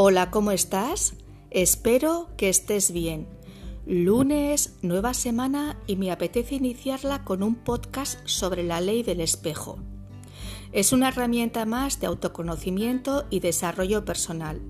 Hola, ¿cómo estás? Espero que estés bien. Lunes, nueva semana y me apetece iniciarla con un podcast sobre la ley del espejo. Es una herramienta más de autoconocimiento y desarrollo personal.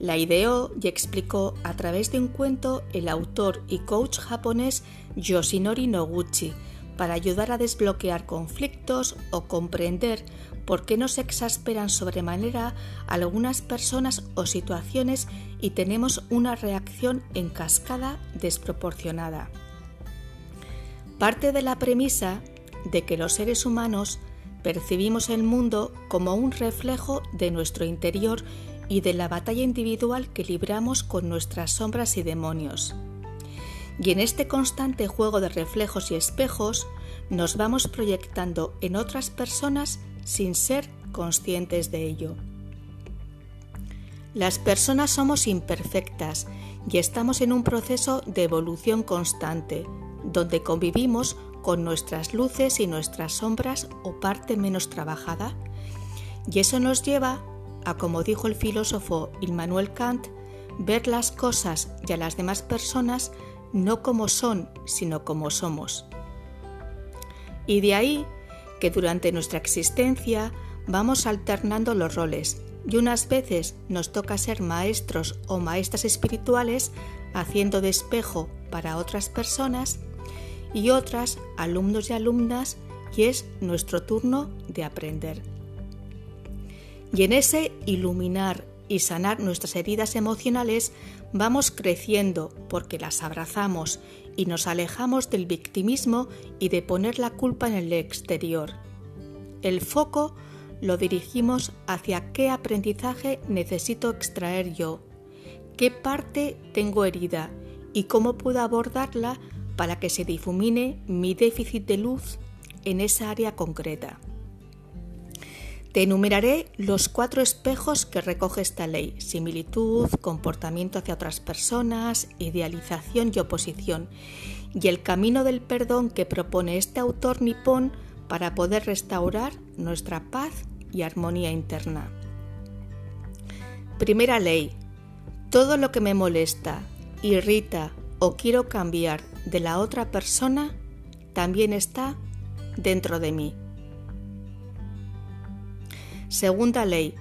La ideó y explicó a través de un cuento el autor y coach japonés Yoshinori Noguchi para ayudar a desbloquear conflictos o comprender por qué nos exasperan sobremanera algunas personas o situaciones y tenemos una reacción en cascada desproporcionada. Parte de la premisa de que los seres humanos percibimos el mundo como un reflejo de nuestro interior y de la batalla individual que libramos con nuestras sombras y demonios. Y en este constante juego de reflejos y espejos nos vamos proyectando en otras personas sin ser conscientes de ello. Las personas somos imperfectas y estamos en un proceso de evolución constante, donde convivimos con nuestras luces y nuestras sombras o parte menos trabajada, y eso nos lleva a, como dijo el filósofo Immanuel Kant, ver las cosas y a las demás personas no como son, sino como somos. Y de ahí que durante nuestra existencia vamos alternando los roles y unas veces nos toca ser maestros o maestras espirituales haciendo de espejo para otras personas y otras alumnos y alumnas y es nuestro turno de aprender. Y en ese iluminar y sanar nuestras heridas emocionales vamos creciendo porque las abrazamos y nos alejamos del victimismo y de poner la culpa en el exterior. El foco lo dirigimos hacia qué aprendizaje necesito extraer yo, qué parte tengo herida y cómo puedo abordarla para que se difumine mi déficit de luz en esa área concreta. Te enumeraré los cuatro espejos que recoge esta ley, similitud, comportamiento hacia otras personas, idealización y oposición, y el camino del perdón que propone este autor nipón para poder restaurar nuestra paz y armonía interna. Primera ley. Todo lo que me molesta, irrita o quiero cambiar de la otra persona también está dentro de mí. Segunda ley.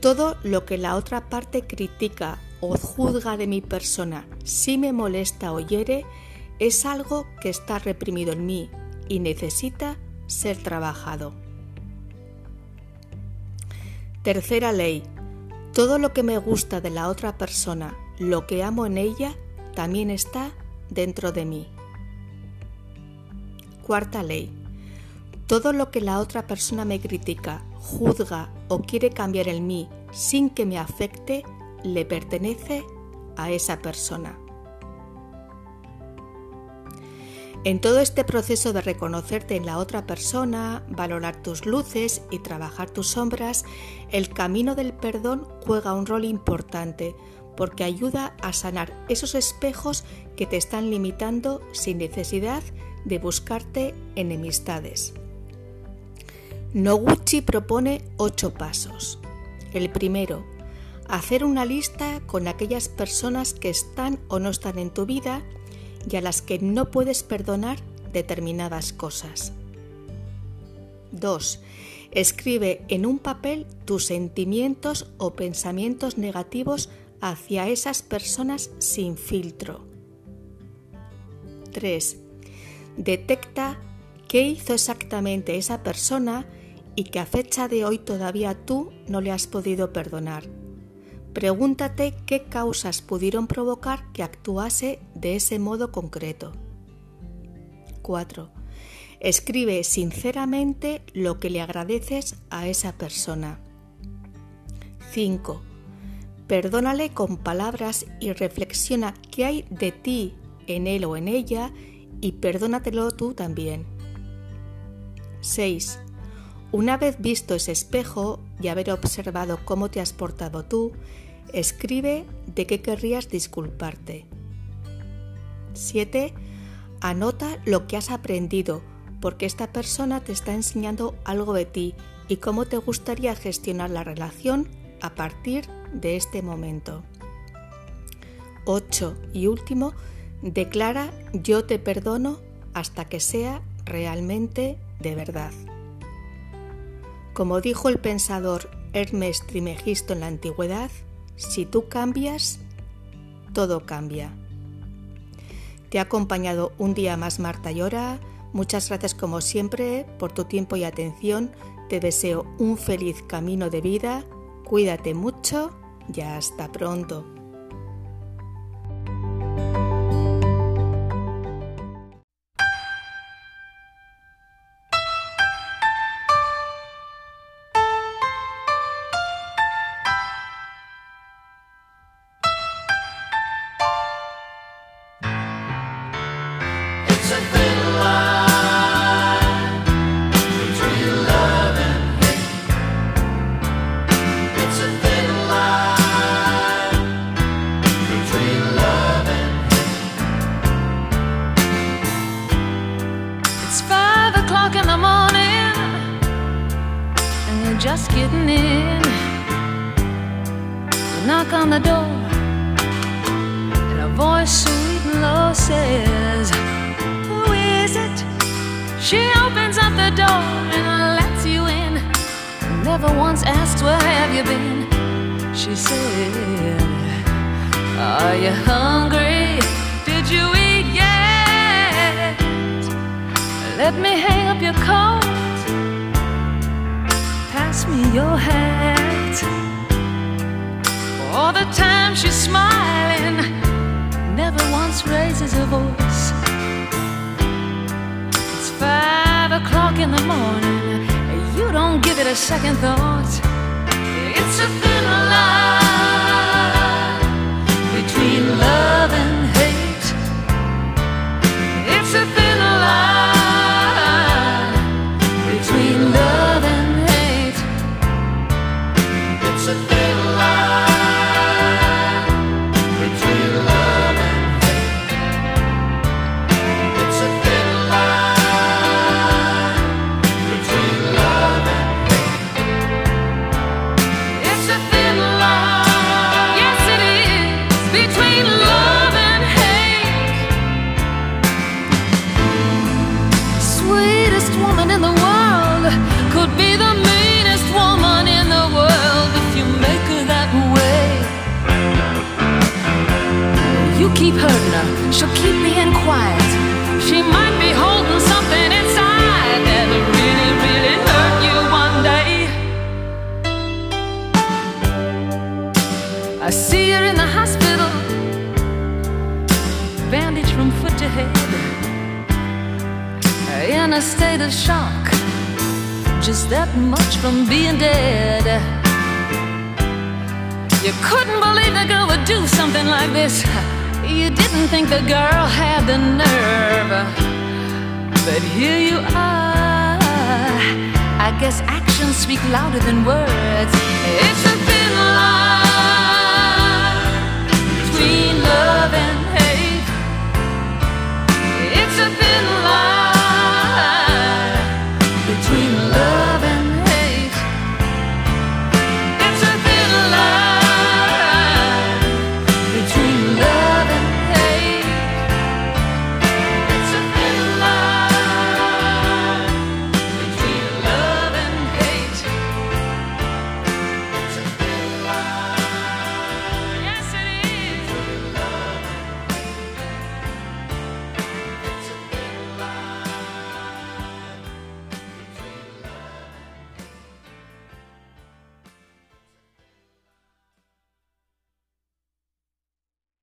Todo lo que la otra parte critica o juzga de mi persona, si me molesta o hiere, es algo que está reprimido en mí y necesita ser trabajado. Tercera ley. Todo lo que me gusta de la otra persona, lo que amo en ella, también está dentro de mí. Cuarta ley. Todo lo que la otra persona me critica, juzga o quiere cambiar en mí sin que me afecte, le pertenece a esa persona. En todo este proceso de reconocerte en la otra persona, valorar tus luces y trabajar tus sombras, el camino del perdón juega un rol importante porque ayuda a sanar esos espejos que te están limitando sin necesidad de buscarte enemistades. Noguchi propone ocho pasos. El primero, hacer una lista con aquellas personas que están o no están en tu vida y a las que no puedes perdonar determinadas cosas. 2. Escribe en un papel tus sentimientos o pensamientos negativos hacia esas personas sin filtro. 3. Detecta qué hizo exactamente esa persona y que a fecha de hoy todavía tú no le has podido perdonar. Pregúntate qué causas pudieron provocar que actuase de ese modo concreto. 4. Escribe sinceramente lo que le agradeces a esa persona. 5. Perdónale con palabras y reflexiona qué hay de ti en él o en ella y perdónatelo tú también. 6. Una vez visto ese espejo y haber observado cómo te has portado tú, escribe de qué querrías disculparte. 7. Anota lo que has aprendido, porque esta persona te está enseñando algo de ti y cómo te gustaría gestionar la relación a partir de este momento. 8. Y último, declara yo te perdono hasta que sea realmente de verdad. Como dijo el pensador Hermes Trimegisto en la antigüedad, si tú cambias, todo cambia. Te ha acompañado un día más Marta Llora. Muchas gracias como siempre por tu tiempo y atención. Te deseo un feliz camino de vida. Cuídate mucho y hasta pronto. Just getting in. You knock on the door, and a voice sweet and low says? She opens up the door and lets you in. Never once asks, Where have you been? She said, Are you hungry? Did you eat yet? Let me hang up your coat pass me your hat. All the time she's smiling, never once raises her voice. O'clock in the morning, you don't give it a second thought. Keep hurting her, she'll keep being quiet. She might in a state of shock, just that much from being dead. You couldn't believe the girl would do something like this. You didn't think the girl had the nerve, but here you are. I guess actions speak louder than words. It's a